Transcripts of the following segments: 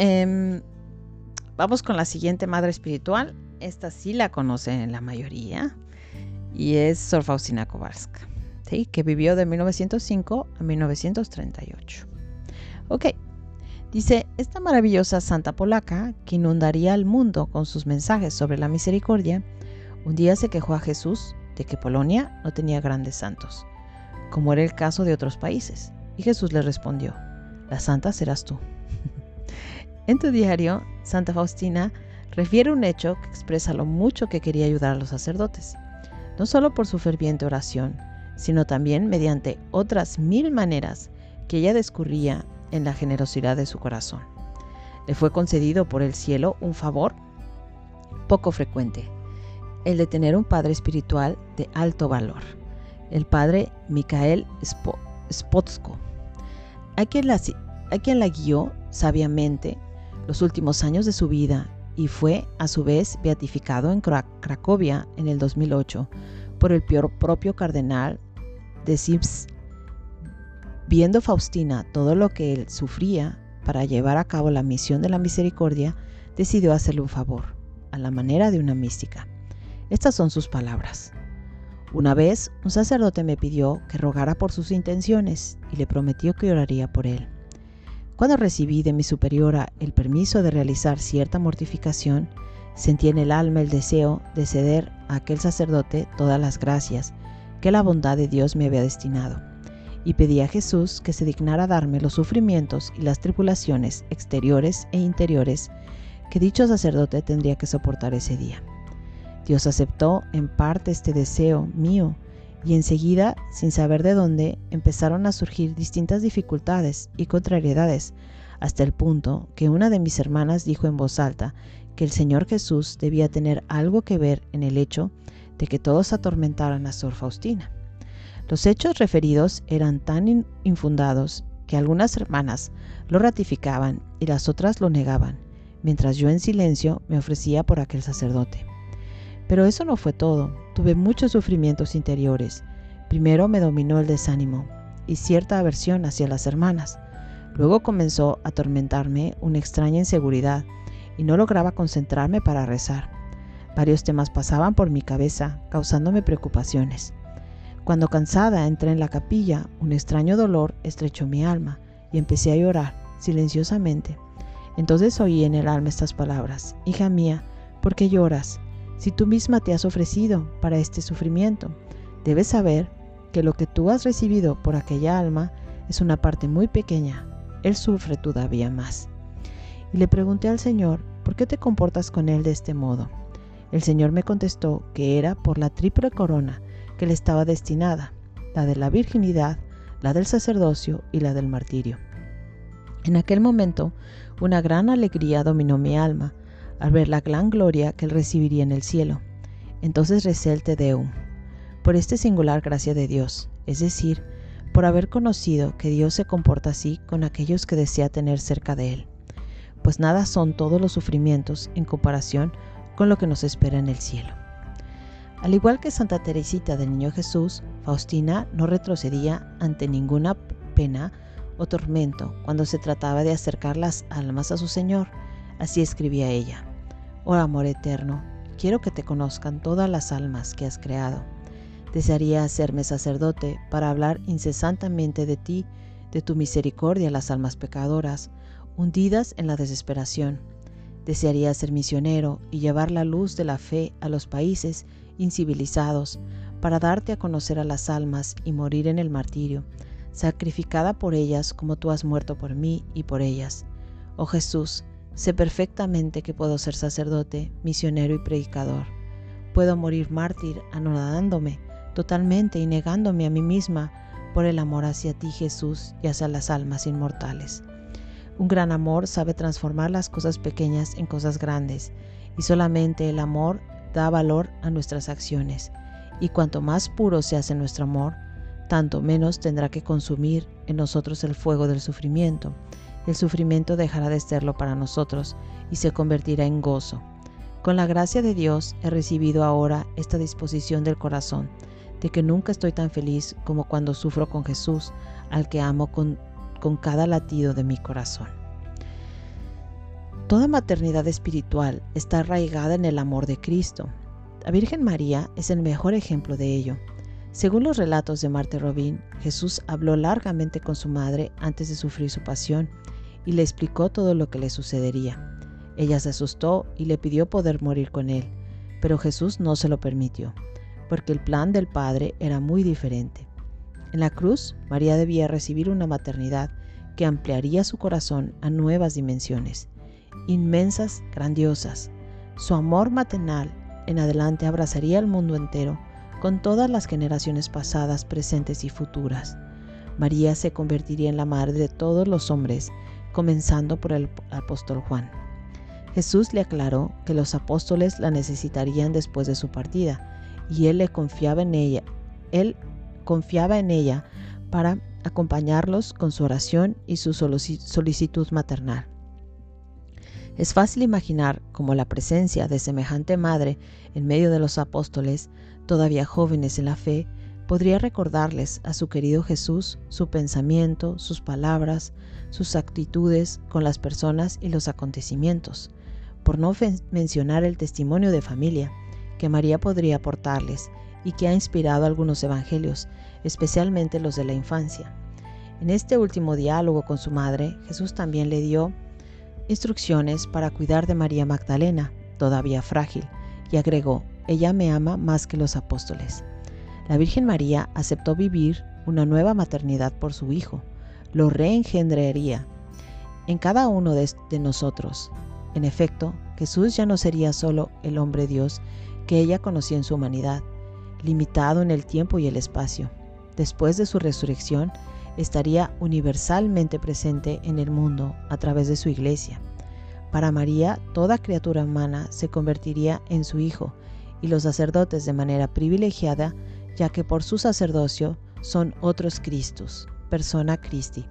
Em, vamos con la siguiente madre espiritual. Esta sí la conocen la mayoría y es Sor Faustina Kowalska, que vivió de 1905 a 1938. Ok, dice, esta maravillosa santa polaca que inundaría al mundo con sus mensajes sobre la misericordia, un día se quejó a Jesús de que Polonia no tenía grandes santos, como era el caso de otros países, y Jesús le respondió, la santa serás tú. en tu diario, Santa Faustina refiere un hecho que expresa lo mucho que quería ayudar a los sacerdotes, no solo por su ferviente oración, sino también mediante otras mil maneras que ella descurría en la generosidad de su corazón. Le fue concedido por el cielo un favor poco frecuente, el de tener un padre espiritual de alto valor, el padre Mikael Spotsko, a quien la guió sabiamente los últimos años de su vida y fue a su vez beatificado en Cracovia en el 2008 por el propio cardenal de Sims. Viendo Faustina todo lo que él sufría para llevar a cabo la misión de la misericordia, decidió hacerle un favor, a la manera de una mística. Estas son sus palabras. Una vez, un sacerdote me pidió que rogara por sus intenciones y le prometió que oraría por él. Cuando recibí de mi superiora el permiso de realizar cierta mortificación, sentí en el alma el deseo de ceder a aquel sacerdote todas las gracias que la bondad de Dios me había destinado, y pedí a Jesús que se dignara darme los sufrimientos y las tribulaciones exteriores e interiores que dicho sacerdote tendría que soportar ese día. Dios aceptó en parte este deseo mío y enseguida, sin saber de dónde, empezaron a surgir distintas dificultades y contrariedades, hasta el punto que una de mis hermanas dijo en voz alta que el Señor Jesús debía tener algo que ver en el hecho de que todos atormentaran a Sor Faustina. Los hechos referidos eran tan infundados que algunas hermanas lo ratificaban y las otras lo negaban, mientras yo en silencio me ofrecía por aquel sacerdote. Pero eso no fue todo. Tuve muchos sufrimientos interiores. Primero me dominó el desánimo y cierta aversión hacia las hermanas. Luego comenzó a atormentarme una extraña inseguridad y no lograba concentrarme para rezar. Varios temas pasaban por mi cabeza, causándome preocupaciones. Cuando cansada entré en la capilla, un extraño dolor estrechó mi alma y empecé a llorar silenciosamente. Entonces oí en el alma estas palabras, Hija mía, ¿por qué lloras? Si tú misma te has ofrecido para este sufrimiento, debes saber que lo que tú has recibido por aquella alma es una parte muy pequeña. Él sufre todavía más. Y le pregunté al Señor, ¿por qué te comportas con Él de este modo? El Señor me contestó que era por la triple corona que le estaba destinada, la de la virginidad, la del sacerdocio y la del martirio. En aquel momento, una gran alegría dominó mi alma, al ver la gran gloria que él recibiría en el cielo. Entonces recé el Te Deum, por esta singular gracia de Dios, es decir, por haber conocido que Dios se comporta así con aquellos que desea tener cerca de Él, pues nada son todos los sufrimientos en comparación con lo que nos espera en el cielo. Al igual que Santa Teresita del Niño Jesús, Faustina no retrocedía ante ninguna pena o tormento cuando se trataba de acercar las almas a su Señor, así escribía ella. Oh amor eterno, quiero que te conozcan todas las almas que has creado. Desearía hacerme sacerdote para hablar incesantemente de ti, de tu misericordia a las almas pecadoras, hundidas en la desesperación. Desearía ser misionero y llevar la luz de la fe a los países incivilizados, para darte a conocer a las almas y morir en el martirio, sacrificada por ellas como tú has muerto por mí y por ellas. Oh Jesús, Sé perfectamente que puedo ser sacerdote, misionero y predicador. Puedo morir mártir anodándome totalmente y negándome a mí misma por el amor hacia ti Jesús y hacia las almas inmortales. Un gran amor sabe transformar las cosas pequeñas en cosas grandes y solamente el amor da valor a nuestras acciones. Y cuanto más puro se hace nuestro amor, tanto menos tendrá que consumir en nosotros el fuego del sufrimiento el sufrimiento dejará de serlo para nosotros y se convertirá en gozo. Con la gracia de Dios he recibido ahora esta disposición del corazón, de que nunca estoy tan feliz como cuando sufro con Jesús, al que amo con, cada latido de mi corazón. Toda maternidad espiritual está arraigada en el amor de Cristo. La Virgen María es el mejor ejemplo de ello. Según los relatos de Marte Robin, Jesús habló largamente con su madre antes de sufrir su pasión y le explicó todo lo que le sucedería. Ella se asustó y le pidió poder morir con él, pero Jesús no se lo permitió, porque el plan del Padre era muy diferente. En la cruz, María debía recibir una maternidad que ampliaría su corazón a nuevas dimensiones, inmensas, grandiosas. Su amor maternal en adelante abrazaría al mundo entero con todas las generaciones pasadas, presentes y futuras. María se convertiría en la madre de todos los hombres, comenzando por el apóstol Juan. Jesús le aclaró que los apóstoles la necesitarían después de su partida, y él le confiaba en ella. Él confiaba en ella para acompañarlos con su oración y su solicitud maternal. Es fácil imaginar cómo la presencia de semejante madre en medio de los apóstoles todavía jóvenes en la fe, podría recordarles a su querido Jesús su pensamiento, sus palabras, sus actitudes con las personas y los acontecimientos, por no mencionar el testimonio de familia que María podría aportarles y que ha inspirado algunos evangelios, especialmente los de la infancia. En este último diálogo con su madre, Jesús también le dio instrucciones para cuidar de María Magdalena, todavía frágil, y agregó, ella me ama más que los apóstoles. La Virgen María aceptó vivir una nueva maternidad por su Hijo, lo reengendraría en cada uno de, nosotros. En efecto, Jesús ya no sería solo el hombre Dios que ella conocía en su humanidad, limitado en el tiempo y el espacio. Después de su resurrección, estaría universalmente presente en el mundo a través de su iglesia. Para María, toda criatura humana se convertiría en su Hijo y los sacerdotes de manera privilegiada, ya que por su sacerdocio son otros Cristos, persona Christi,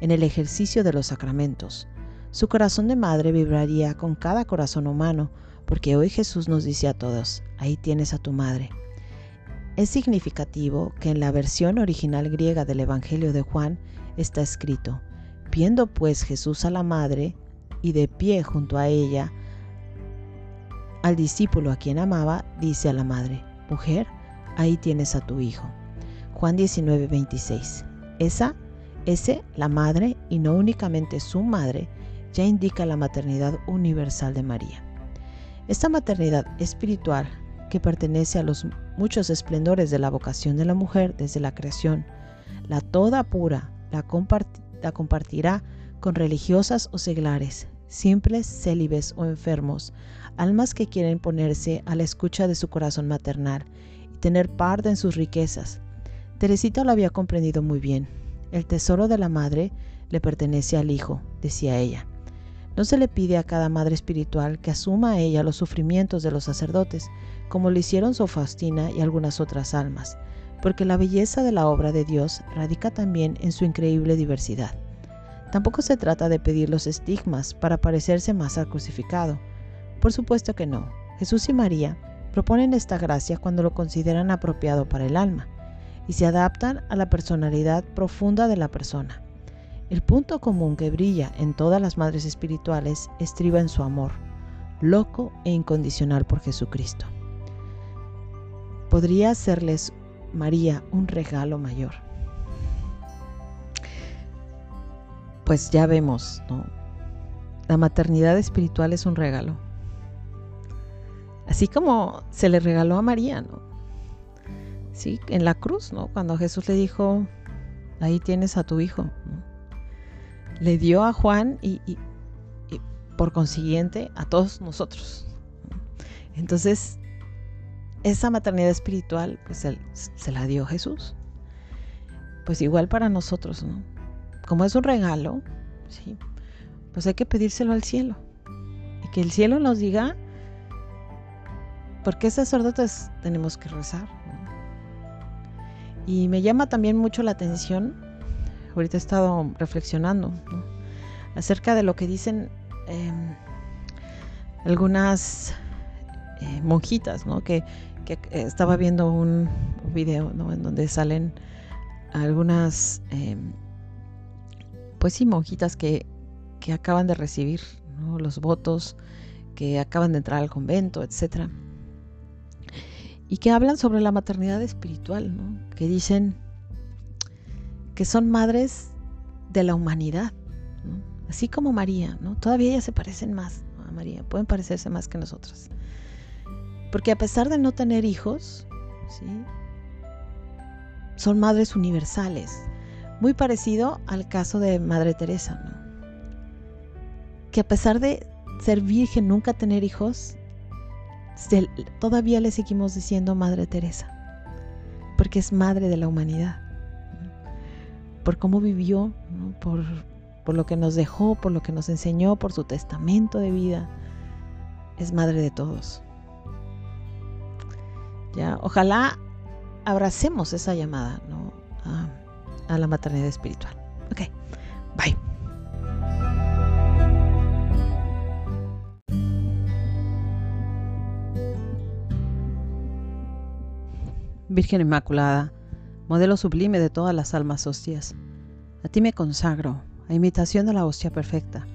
en el ejercicio de los sacramentos. Su corazón de madre vibraría con cada corazón humano, porque hoy Jesús nos dice a todos, ahí tienes a tu madre. Es significativo que en la versión original griega del Evangelio de Juan está escrito, viendo pues Jesús a la madre y de pie junto a ella, al discípulo a quien amaba, dice a la madre, mujer, ahí tienes a tu hijo. Juan 19, 26. Esa, ese, la madre, y no únicamente su madre, ya indica la maternidad universal de María. Esta maternidad espiritual, que pertenece a los muchos esplendores de la vocación de la mujer desde la creación, la toda pura, la, la compartirá con religiosas o seglares, simples, célibes o enfermos, almas que quieren ponerse a la escucha de su corazón maternal tener parte en sus riquezas. Teresita lo había comprendido muy bien. El tesoro de la madre le pertenece al hijo, decía ella. No se le pide a cada madre espiritual que asuma a ella los sufrimientos de los sacerdotes, como lo hicieron Sor Faustina y algunas otras almas, porque la belleza de la obra de Dios radica también en su increíble diversidad. Tampoco se trata de pedir los estigmas para parecerse más al crucificado. Por supuesto que no. Jesús y María proponen esta gracia cuando lo consideran apropiado para el alma y se adaptan a la personalidad profunda de la persona. El punto común que brilla en todas las madres espirituales estriba en su amor, loco e incondicional por Jesucristo. Podría hacerles María un regalo mayor. pues ya vemos, ¿no? La maternidad espiritual es un regalo. Así como se le regaló a María, ¿no? Sí, en la cruz, ¿no? Cuando Jesús le dijo, ahí tienes a tu hijo. Le dio a Juan y, por consiguiente a todos nosotros. Entonces, esa maternidad espiritual, pues se, se la dio Jesús. Pues igual para nosotros, ¿no? como es un regalo, ¿sí? pues hay que pedírselo al cielo. Y que el cielo nos diga por qué sacerdotes tenemos que rezar. Y me llama también mucho la atención, ahorita he estado reflexionando, acerca de lo que dicen em, algunas eh, monjitas, ¿no? que, que, estaba viendo un, video en donde salen algunas em, pues sí, monjitas que, acaban de recibir los votos que acaban de entrar al convento, etc. Y que hablan sobre la maternidad espiritual, que dicen que son madres de la humanidad, así como María, ¿no? todavía ellas se parecen más a María, pueden parecerse más que nosotras. Porque a pesar de no tener hijos, ¿sí? son madres universales, muy parecido al caso de Madre Teresa, que a pesar de ser virgen, nunca tener hijos, todavía le seguimos diciendo Madre Teresa, porque es madre de la humanidad, por cómo vivió, por, por lo que nos dejó, por lo que nos enseñó, por su testamento de vida, es madre de todos. Ya, ojalá abracemos esa llamada ¿no? a, a la maternidad espiritual. Ok, bye. Virgen Inmaculada, modelo sublime de todas las almas hostias, a ti me consagro, a imitación de la hostia perfecta,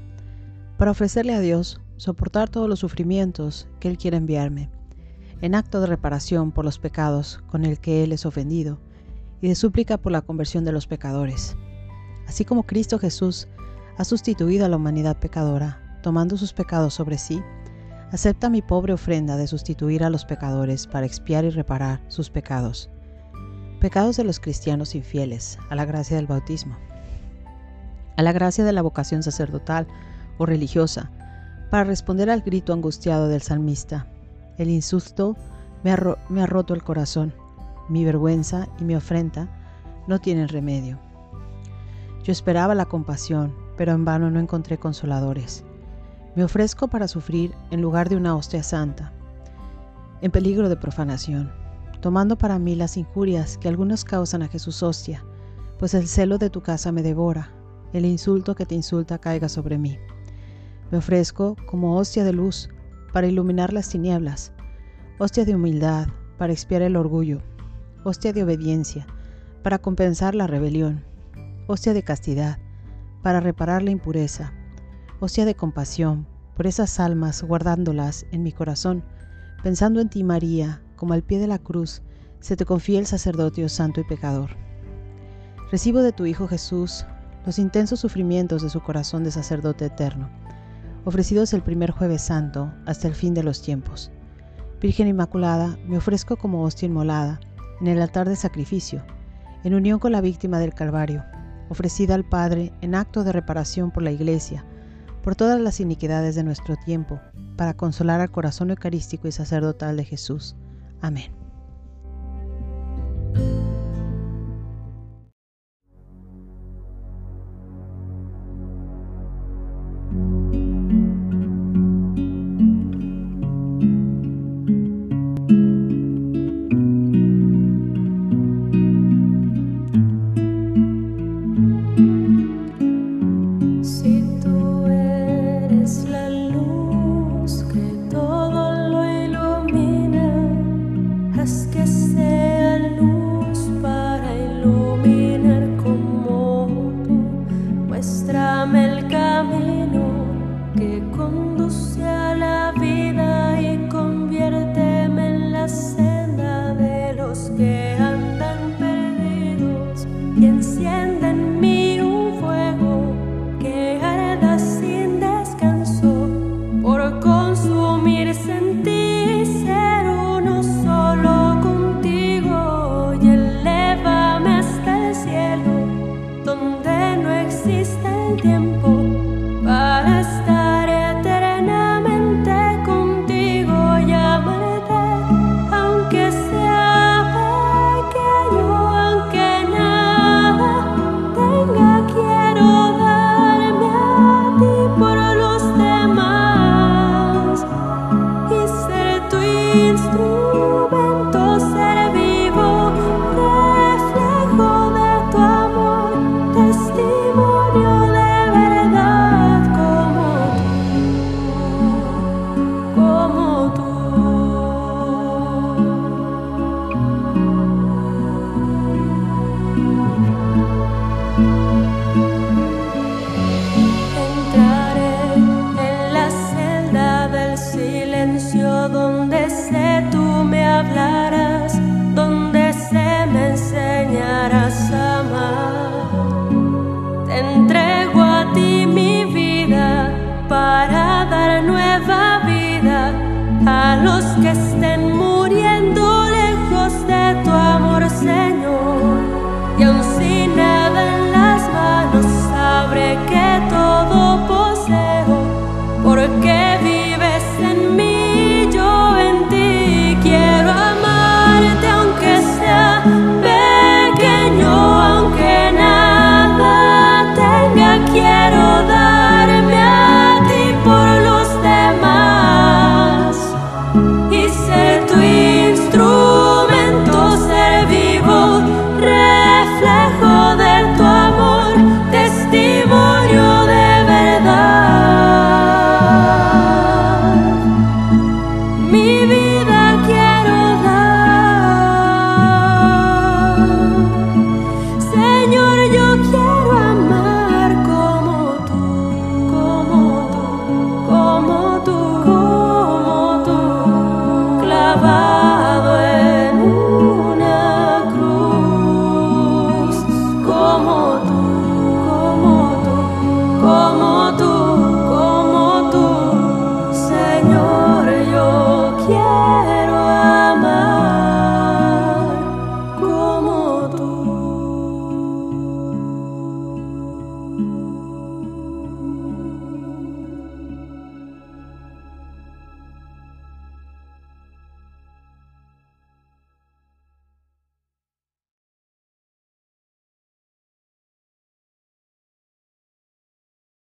para ofrecerle a Dios soportar todos los sufrimientos que Él quiere enviarme en acto de reparación por los pecados con el que Él es ofendido, y de súplica por la conversión de los pecadores. Así como Cristo Jesús ha sustituido a la humanidad pecadora, tomando sus pecados sobre sí, acepta mi pobre ofrenda de sustituir a los pecadores para expiar y reparar sus pecados. Pecados de los cristianos infieles, a la gracia del bautismo, a la gracia de la vocación sacerdotal o religiosa, para responder al grito angustiado del salmista, el insulto me ha, roto el corazón. Mi vergüenza y mi ofrenda no tienen remedio. Yo esperaba la compasión, pero en vano no encontré consoladores. Me ofrezco para sufrir en lugar de una hostia santa, en peligro de profanación, tomando para mí las injurias que algunos causan a Jesús hostia, pues el celo de tu casa me devora, el insulto que te insulta caiga sobre mí. Me ofrezco como hostia de luz para iluminar las tinieblas, hostia de humildad para expiar el orgullo, hostia de obediencia para compensar la rebelión, hostia de castidad para reparar la impureza, hostia de compasión por esas almas guardándolas en mi corazón, pensando en ti María, como al pie de la cruz se te confía el sacerdocio santo y pecador. Recibo de tu Hijo Jesús los intensos sufrimientos de su corazón de sacerdote eterno ofrecidos el primer jueves santo hasta el fin de los tiempos. Virgen Inmaculada, me ofrezco como hostia inmolada en el altar de sacrificio, en unión con la víctima del Calvario, ofrecida al Padre en acto de reparación por la Iglesia, por todas las iniquidades de nuestro tiempo, para consolar al corazón eucarístico y sacerdotal de Jesús. Amén.